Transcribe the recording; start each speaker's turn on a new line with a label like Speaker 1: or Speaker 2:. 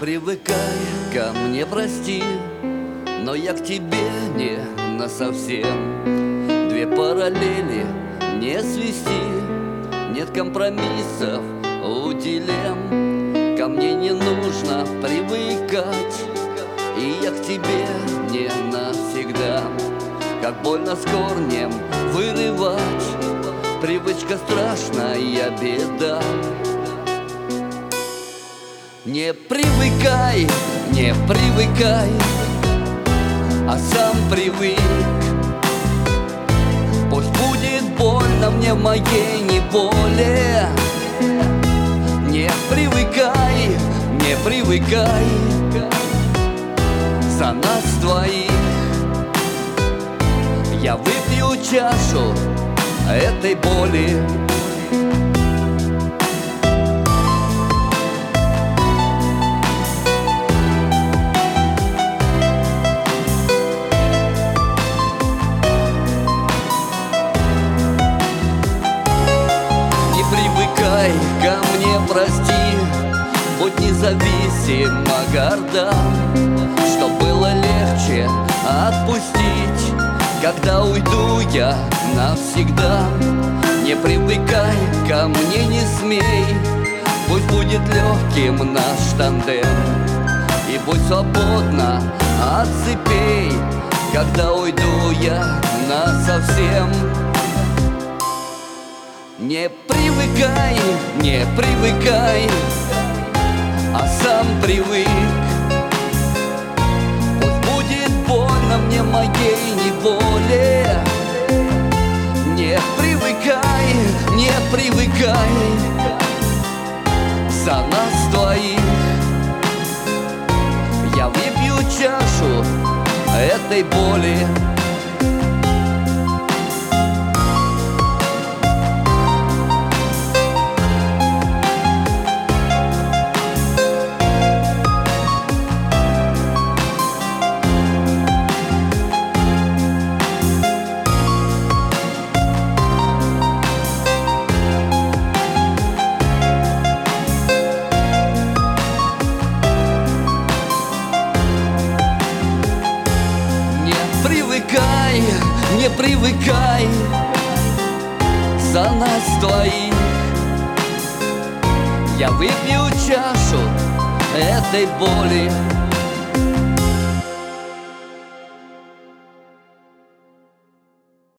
Speaker 1: привыкай ко мне, прости Но я к тебе не на совсем Две параллели не свести Нет компромиссов у дилемм. Ко мне не нужно привыкать И я к тебе не навсегда. Как больно с корнем вырывать Привычка страшная беда не привыкай, не привыкай, а сам привык. Пусть будет больно мне в моей неволе. Не привыкай, не привыкай За нас двоих. Я выпью чашу этой боли прости Будь независима, горда Что было легче отпустить. Когда уйду я навсегда Не привыкай ко мне, не смей. Пусть будет легким наш тандем И будь свободна от цепей Когда уйду я насовсем совсем не привыкай, не привыкай, а сам привык. Пусть будет больно мне моей неволе. Не привыкай, не привыкай За нас двоих. Я выпью чашу этой боли не привыкай За нас двоих. Я выпью чашу этой боли